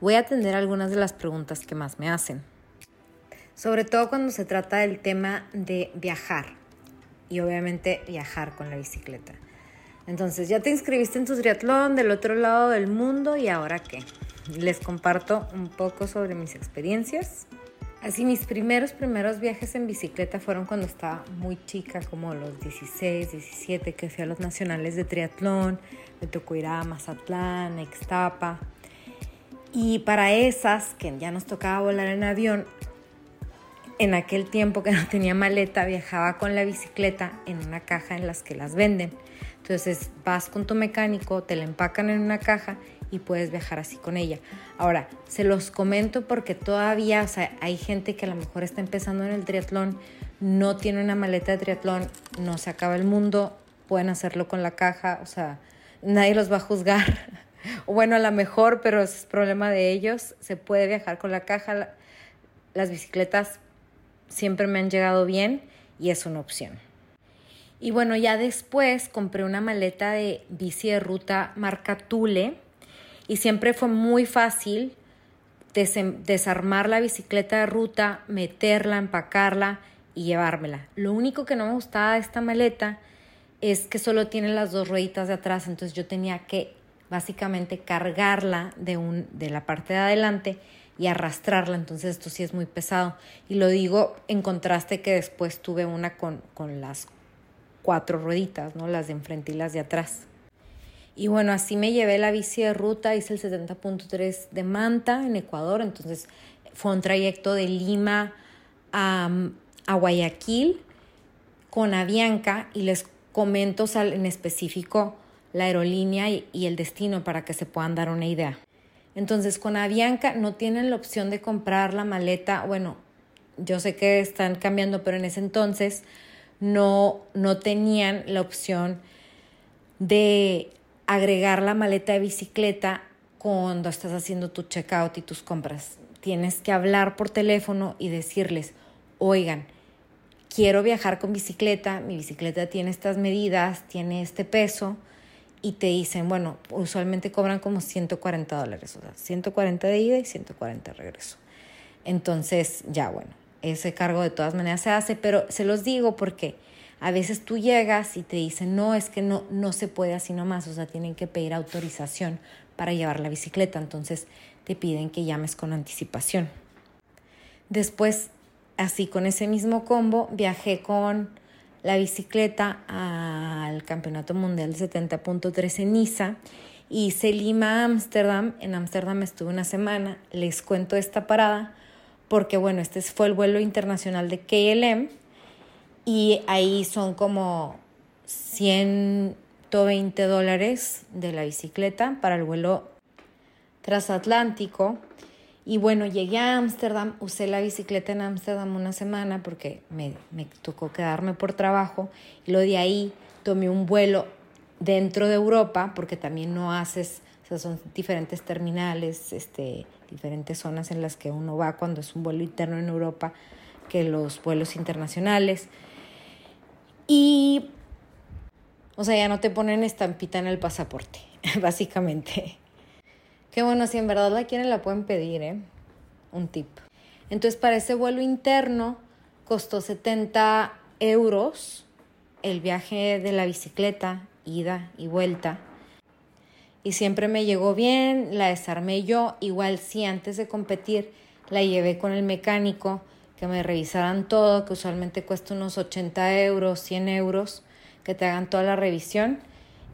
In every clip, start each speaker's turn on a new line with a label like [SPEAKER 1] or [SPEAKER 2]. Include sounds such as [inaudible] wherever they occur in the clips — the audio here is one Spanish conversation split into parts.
[SPEAKER 1] voy a atender algunas de las preguntas que más me hacen. Sobre todo cuando se trata del tema de viajar y obviamente viajar con la bicicleta. Entonces, ya te inscribiste en tu triatlón del otro lado del mundo y ahora qué? Les comparto un poco sobre mis experiencias. Así mis primeros, primeros viajes en bicicleta fueron cuando estaba muy chica, como los 16, 17, que fui a los nacionales de triatlón, me tocó ir a Mazatlán, a Ixtapa, y para esas que ya nos tocaba volar en avión, en aquel tiempo que no tenía maleta, viajaba con la bicicleta en una caja en las que las venden. Entonces vas con tu mecánico, te la empacan en una caja y puedes viajar así con ella. Ahora, se los comento porque todavía, o sea, hay gente que a lo mejor está empezando en el triatlón, no tiene una maleta de triatlón, no se acaba el mundo, pueden hacerlo con la caja, o sea, nadie los va a juzgar. [laughs] o [laughs] bueno, a lo mejor, pero es problema de ellos. Se puede viajar con la caja. Las bicicletas siempre me han llegado bien y es una opción. Y bueno, ya después compré una maleta de bici de ruta marca Tule y siempre fue muy fácil desarmar la bicicleta de ruta, meterla, empacarla y llevármela. Lo único que no me gustaba de esta maleta es que solo tiene las dos rueditas de atrás, entonces yo tenía que básicamente cargarla de, un, de la parte de adelante y arrastrarla, entonces esto sí es muy pesado. Y lo digo en contraste que después tuve una con, con las cuatro rueditas, ¿no? las de enfrente y las de atrás. Y bueno, así me llevé la bici de ruta, hice el 70.3 de Manta en Ecuador, entonces fue un trayecto de Lima a, a Guayaquil con Avianca y les comento en específico la aerolínea y el destino para que se puedan dar una idea. Entonces, con Avianca no tienen la opción de comprar la maleta. Bueno, yo sé que están cambiando, pero en ese entonces no, no tenían la opción de agregar la maleta de bicicleta cuando estás haciendo tu checkout y tus compras. Tienes que hablar por teléfono y decirles, oigan, quiero viajar con bicicleta, mi bicicleta tiene estas medidas, tiene este peso, y te dicen, bueno, usualmente cobran como 140 dólares, o sea, 140 de ida y 140 de regreso. Entonces, ya bueno, ese cargo de todas maneras se hace, pero se los digo porque a veces tú llegas y te dicen, no, es que no, no se puede así nomás, o sea, tienen que pedir autorización para llevar la bicicleta, entonces te piden que llames con anticipación. Después, así con ese mismo combo, viajé con la bicicleta al Campeonato Mundial 70.3 en Niza. Hice Lima Ámsterdam. En Ámsterdam estuve una semana. Les cuento esta parada porque, bueno, este fue el vuelo internacional de KLM y ahí son como 120 dólares de la bicicleta para el vuelo transatlántico. Y bueno, llegué a Ámsterdam, usé la bicicleta en Ámsterdam una semana porque me, me, tocó quedarme por trabajo y lo de ahí tomé un vuelo dentro de Europa porque también no haces, o sea, son diferentes terminales, este, diferentes zonas en las que uno va cuando es un vuelo interno en Europa que los vuelos internacionales. Y, o sea, ya no te ponen estampita en el pasaporte, [laughs] básicamente. Que bueno, si en verdad la quieren la pueden pedir, ¿eh? Un tip. Entonces para ese vuelo interno costó 70 euros el viaje de la bicicleta, ida y vuelta. Y siempre me llegó bien, la desarmé yo. Igual si antes de competir la llevé con el mecánico que me revisaran todo, que usualmente cuesta unos 80 euros, 100 euros, que te hagan toda la revisión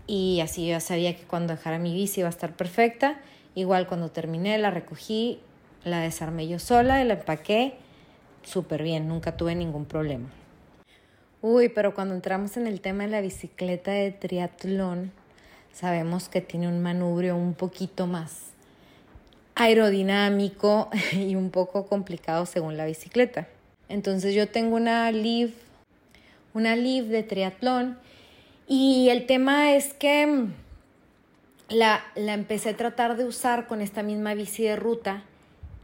[SPEAKER 1] y así yo sabía que cuando dejara mi bici iba a estar perfecta. Igual cuando terminé la recogí, la desarmé yo sola y la empaqué súper bien, nunca tuve ningún problema. Uy, pero cuando entramos en el tema de la bicicleta de triatlón, sabemos que tiene un manubrio un poquito más aerodinámico [laughs] y un poco complicado según la bicicleta. Entonces yo tengo una Live, una Live de triatlón y el tema es que la, la empecé a tratar de usar con esta misma bici de ruta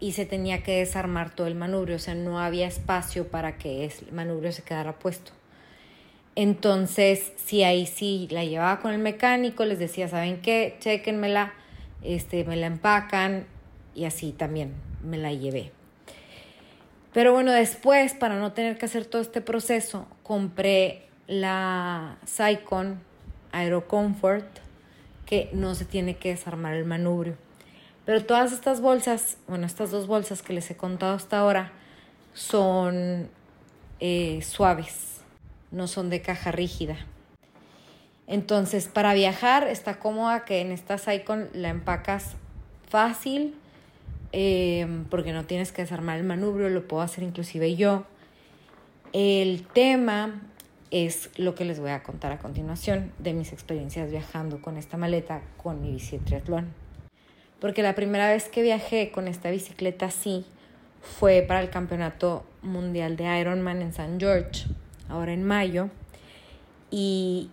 [SPEAKER 1] y se tenía que desarmar todo el manubrio, o sea, no había espacio para que el manubrio se quedara puesto. Entonces, si ahí sí la llevaba con el mecánico, les decía, ¿saben qué? Chequenmela, este, me la empacan y así también me la llevé. Pero bueno, después, para no tener que hacer todo este proceso, compré la Sycon Aerocomfort, que no se tiene que desarmar el manubrio. Pero todas estas bolsas, bueno, estas dos bolsas que les he contado hasta ahora, son eh, suaves no son de caja rígida. Entonces, para viajar está cómoda que en esta Icon la empacas fácil, em, porque no tienes que desarmar el manubrio, lo puedo hacer inclusive yo. El tema es lo que les voy a contar a continuación de mis experiencias viajando con esta maleta con mi bici triatlón. Porque la primera vez que viajé con esta bicicleta así fue para el Campeonato Mundial de Ironman en San George ahora en mayo, y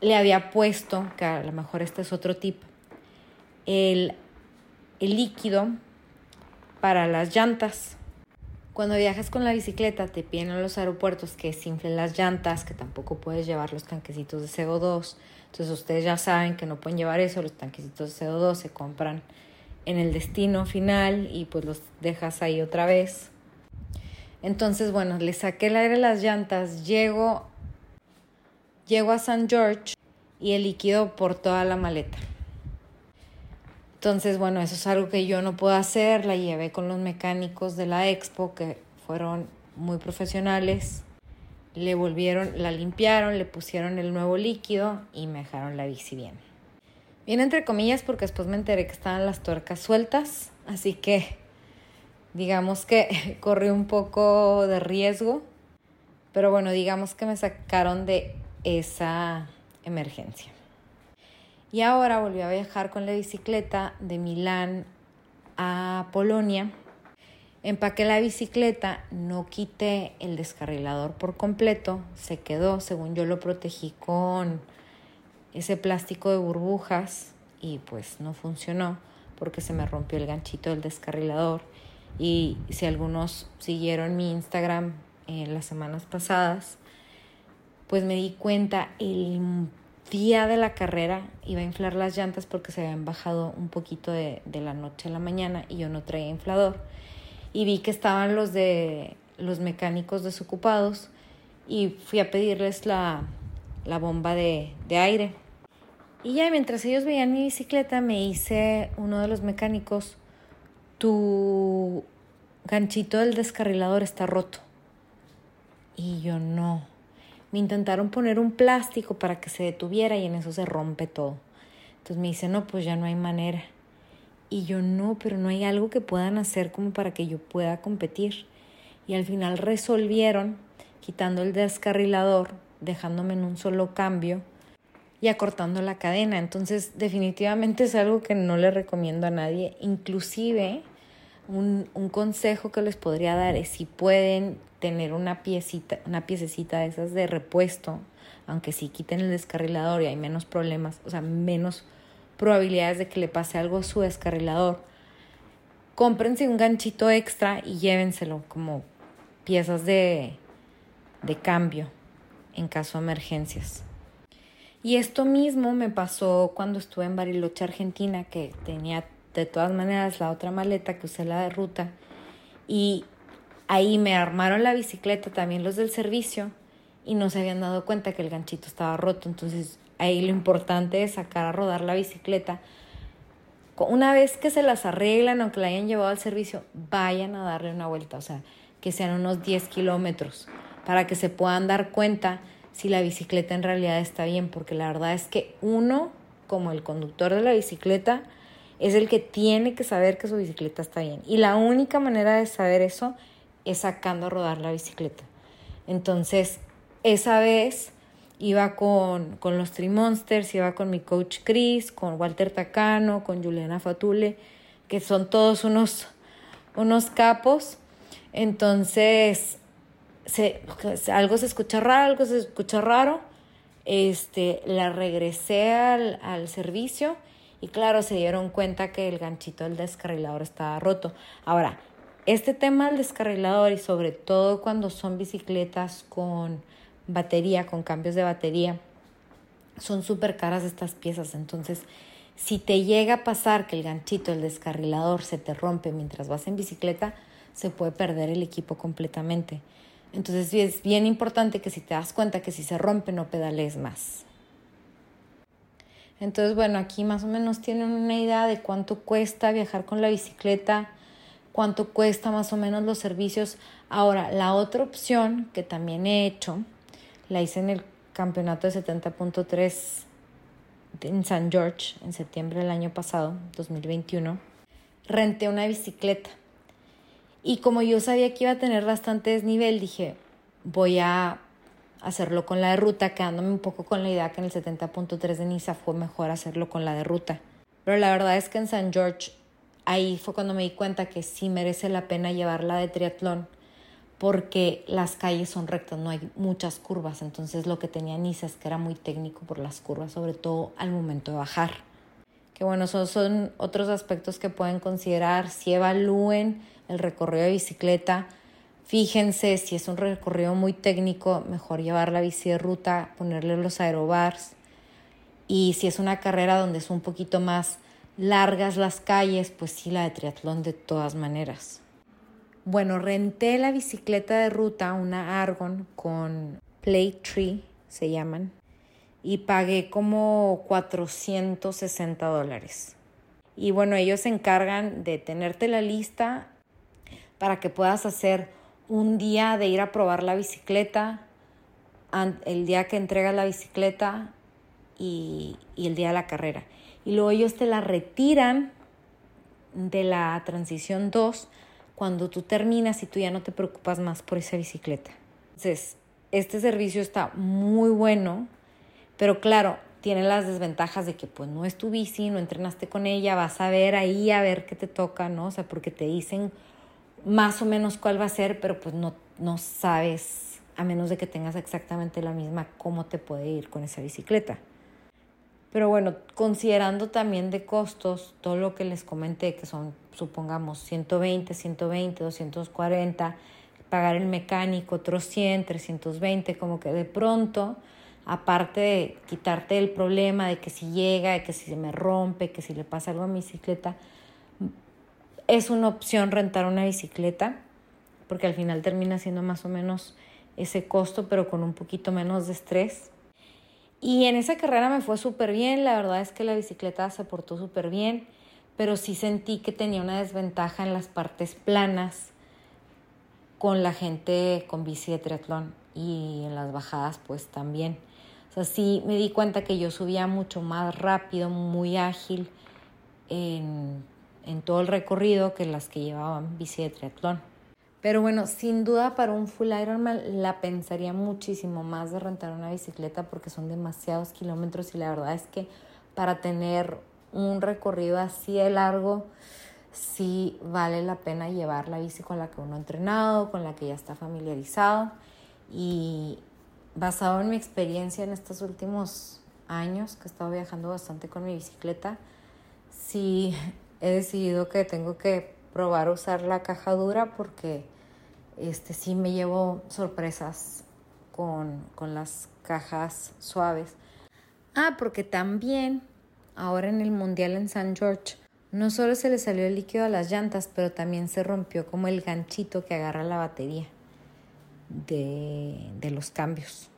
[SPEAKER 1] le había puesto, que a lo mejor este es otro tip, el, el líquido para las llantas. Cuando viajas con la bicicleta te piden en los aeropuertos que inflen las llantas, que tampoco puedes llevar los tanquecitos de CO2. Entonces ustedes ya saben que no pueden llevar eso, los tanquecitos de CO2 se compran en el destino final y pues los dejas ahí otra vez. Entonces, bueno, le saqué el aire a las llantas, llego, llego a San George y el líquido por toda la maleta. Entonces, bueno, eso es algo que yo no puedo hacer. La llevé con los mecánicos de la expo que fueron muy profesionales. Le volvieron, la limpiaron, le pusieron el nuevo líquido y me dejaron la bici bien. Bien entre comillas porque después me enteré que estaban las tuercas sueltas, así que digamos que [laughs] corrí un poco de riesgo, pero bueno, digamos que me sacaron de esa emergencia. Y ahora volví a viajar con la bicicleta de Milán a Polonia. Empaqué la bicicleta, no quité el descarrilador por completo, se quedó, según yo lo protegí con ese plástico de burbujas y pues no funcionó porque se me rompió el ganchito del descarrilador y si algunos siguieron mi Instagram en las semanas pasadas, pues me di cuenta el día de la carrera iba a inflar las llantas porque se habían bajado un poquito de, la noche a la mañana y yo no traía inflador. Y vi que estaban los de los mecánicos desocupados y fui a pedirles la, la bomba de, de aire. Y ya mientras ellos veían mi bicicleta me hice uno de los mecánicos tu ganchito del descarrilador está roto. Y yo no. Me intentaron poner un plástico para que se detuviera y en eso se rompe todo. Entonces me dice, no, pues ya no hay manera. Y yo no, pero no hay algo que puedan hacer como para que yo pueda competir. Y al final resolvieron quitando el descarrilador, dejándome en un solo cambio y acortando la cadena. Entonces definitivamente es algo que no le recomiendo a nadie. Inclusive un, un, consejo que les podría dar es si pueden tener una piecita, una piececita de esas de repuesto, aunque si quiten el descarrilador y hay menos problemas, o sea, menos probabilidades de que le pase algo a su descarrilador, cómprense un ganchito extra y llévenselo como piezas de, de cambio en caso de emergencias. Y esto mismo me pasó cuando estuve en Bariloche, Argentina, que tenía de todas maneras la otra maleta que usé la de ruta y ahí me armaron la bicicleta también los del servicio y no se habían dado cuenta que el ganchito estaba roto. Entonces ahí lo importante es sacar a rodar la bicicleta. Una vez que se las arreglan o que la hayan llevado al servicio vayan a darle una vuelta o sea que sean unos 10 kilómetros, para que se puedan dar cuenta si la bicicleta en realidad está bien, porque la verdad es que uno, como el conductor de la bicicleta, es el que tiene que saber que su bicicleta está bien. Y la única manera de saber eso es sacando a rodar la bicicleta. Entonces, esa vez iba con, con los Three Monsters, iba con mi coach Chris, con Walter Tacano, con Juliana Fatule, que son todos unos, unos capos. Entonces, se, algo se escucha raro, algo se escucha raro. Este, la regresé al, al servicio y claro, se dieron cuenta que el ganchito del descarrilador estaba roto. Ahora, este tema del descarrilador y sobre todo cuando son bicicletas con batería, con cambios de batería, son súper caras estas piezas. Entonces, si te llega a pasar que el ganchito del descarrilador se te rompe mientras vas en bicicleta, se puede perder el equipo completamente. Entonces es bien importante que si te das cuenta que si se rompe no pedales más. Entonces, bueno, aquí más o menos tienen una idea de cuánto cuesta viajar con la bicicleta, cuánto cuesta más o menos los servicios. Ahora, la otra opción que también he hecho, la hice en el campeonato de 70.3 en San George en septiembre del año pasado, 2021. Renté una bicicleta y como yo sabía que iba a tener bastante desnivel, dije, voy a hacerlo con la de ruta, quedándome un poco con la idea que en el 70.3 de Niza fue mejor hacerlo con la de ruta. Pero la verdad es que en San George, ahí fue cuando me di cuenta que sí merece la pena llevarla de triatlón, porque las calles son rectas, no hay muchas curvas. Entonces lo que tenía Niza es que era muy técnico por las curvas, sobre todo al momento de bajar. Que bueno, esos son otros aspectos que pueden considerar si evalúen el recorrido de bicicleta. Fíjense si es un recorrido muy técnico, mejor llevar la bici de ruta, ponerle los aerobars. Y si es una carrera donde es un poquito más largas las calles, pues sí, la de triatlón de todas maneras. Bueno, renté la bicicleta de ruta, una Argon con Play Tree, se llaman, y pagué como 460 dólares. Y bueno, ellos se encargan de tenerte la lista para que puedas hacer un día de ir a probar la bicicleta, el día que entregas la bicicleta y, el día de la carrera. Y luego ellos te la retiran de la transición 2 cuando tú terminas y tú ya no te preocupas más por esa bicicleta. Entonces, este servicio está muy bueno, pero claro, tiene las desventajas de que pues no es tu bici, no entrenaste con ella, vas a ver ahí a ver qué te toca, ¿no? O sea, porque te dicen más o menos cuál va a ser, pero pues no, no sabes, a menos de que tengas exactamente la misma, cómo te puede ir con esa bicicleta. Pero bueno, considerando también de costos, todo lo que les comenté, que son, supongamos, 120, 120, 240, pagar el mecánico otros 100, 320, como que de pronto, aparte de quitarte el problema de que si llega, de que si se me rompe, que si le pasa algo a mi bicicleta, es una opción rentar una bicicleta, porque al final termina siendo más o menos ese costo, pero con un poquito menos de estrés. Y en esa carrera me fue súper bien, la verdad es que la bicicleta se portó súper bien, pero sí sentí que tenía una desventaja en las partes planas con la gente con bici de triatlón y en las bajadas pues también. O sea, sí me di cuenta que yo subía mucho más rápido, muy ágil en en todo el recorrido que las que llevaban bici de triatlón. Pero bueno, sin duda para un full Ironman la pensaría muchísimo más de rentar una bicicleta porque son demasiados kilómetros y la verdad es que para tener un recorrido así de largo sí vale la pena llevar la bici con la que uno ha entrenado, con la que ya está familiarizado. Y basado en mi experiencia en estos últimos años que he estado viajando bastante con mi bicicleta, sí he decidido que tengo que probar usar la caja dura porque este sí me llevo sorpresas con, con las cajas suaves. Ah, porque también ahora en el Mundial en San George no solo se le salió el líquido a las llantas, pero también se rompió como el ganchito que agarra la batería de, de los cambios.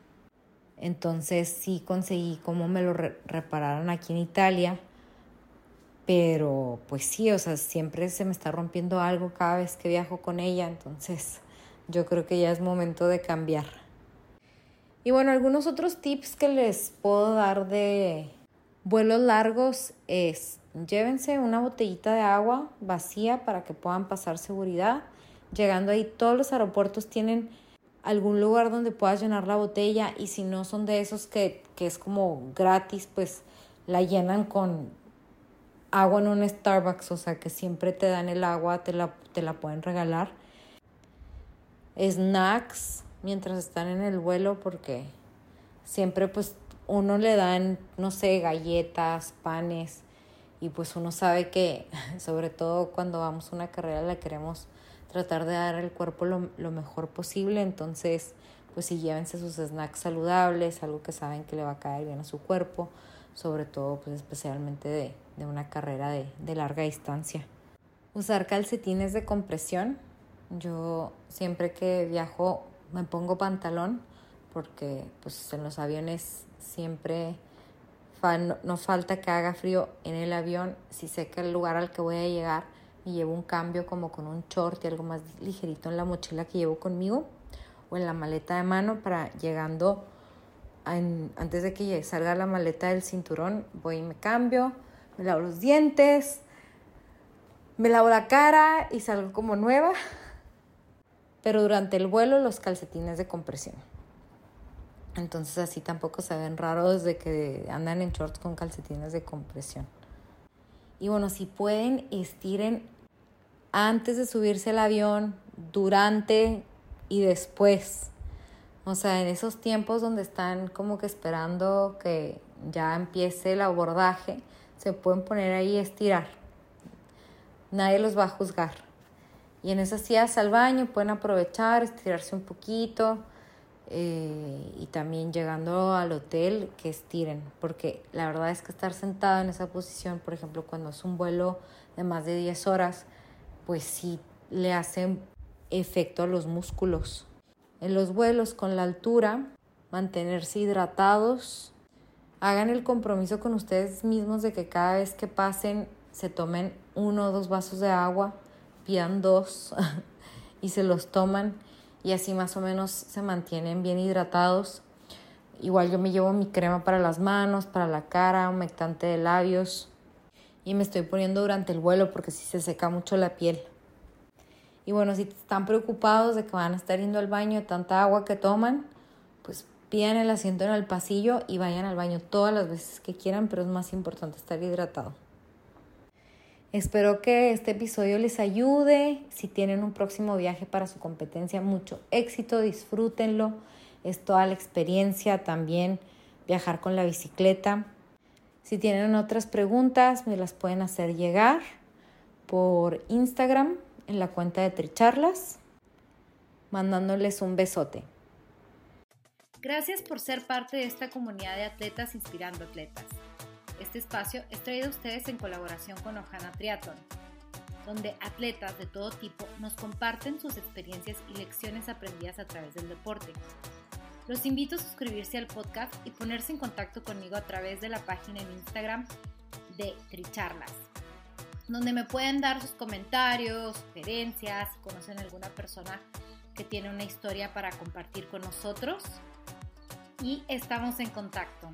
[SPEAKER 1] Entonces sí conseguí cómo me lo repararon aquí en Italia pero pues sí, o sea, siempre se me está rompiendo algo cada vez que viajo con ella, entonces yo creo que ya es momento de cambiar. Y bueno, algunos otros tips que les puedo dar de vuelos largos es llévense una botellita de agua vacía para que puedan pasar seguridad. Llegando ahí, todos los aeropuertos tienen algún lugar donde puedas llenar la botella y si no son de esos que, que es como gratis, pues la llenan con agua en un Starbucks, o sea que siempre te dan el agua, te la, te la pueden regalar. Snacks mientras están en el vuelo porque siempre pues uno le dan, no sé, galletas, panes y pues uno sabe que [laughs] sobre todo cuando vamos a una carrera la queremos tratar de dar al cuerpo lo, lo mejor posible, entonces pues sí llévense sus snacks saludables, algo que saben que le va a caer bien a su cuerpo, sobre todo pues especialmente de, de una carrera de, de larga distancia. Usar calcetines de compresión. Yo siempre que viajo me pongo pantalón porque pues en los aviones siempre no, falta que haga frío en el avión. Si sé que el lugar al que voy a llegar y llevo un cambio como con un short y algo más ligerito en la mochila que llevo conmigo o en la maleta de mano para llegando antes de que salga la maleta del cinturón voy y me cambio, me lavo los dientes, me lavo la cara y salgo como nueva. [laughs] Pero durante el vuelo los calcetines de compresión. Entonces así tampoco se ven raros de que andan en shorts con calcetines de compresión. Y bueno, si pueden, estiren antes de subirse al avión, durante y después. O sea, en esos tiempos donde están como que esperando que ya empiece el abordaje, se pueden poner ahí y estirar. Nadie los va a juzgar. Y en esas días al baño pueden aprovechar, estirarse un poquito eh, y también llegando al hotel que estiren, porque la verdad es que estar sentado en esa posición, por ejemplo, cuando es un vuelo de más de 10 horas, pues sí le hacen efecto a los músculos. En los vuelos con la altura, mantenerse hidratados, hagan el compromiso con ustedes mismos de que cada vez que pasen se tomen uno o dos vasos de agua, pidan dos [laughs] y se los toman y así más o menos se mantienen bien hidratados. Igual yo me llevo mi crema para las manos, para la cara, humectante de labios y me estoy poniendo durante el vuelo porque si se seca mucho la piel. Y bueno, si están preocupados de que van a estar yendo al baño tanta agua que toman, pues pidan el asiento en el pasillo y vayan al baño todas las veces que quieran, pero es más importante estar hidratado. Espero que este episodio les ayude. Si tienen un próximo viaje para su competencia, mucho éxito, disfrútenlo. Es toda la experiencia también viajar con la bicicleta. Si tienen otras preguntas, me las pueden hacer llegar por Instagram en la cuenta de Tricharlas, mandándoles un besote.
[SPEAKER 2] Gracias por ser parte de esta comunidad de atletas inspirando atletas. Este espacio es traído a ustedes en colaboración con Ojana Triathlon, donde atletas de todo tipo nos comparten sus experiencias y lecciones aprendidas a través del deporte. Los invito a suscribirse al podcast y ponerse en contacto conmigo a través de la página en Instagram de Tricharlas, donde me pueden dar sus comentarios, sugerencias, si conocen alguna persona que tiene una historia para compartir con nosotros. Y estamos en contacto.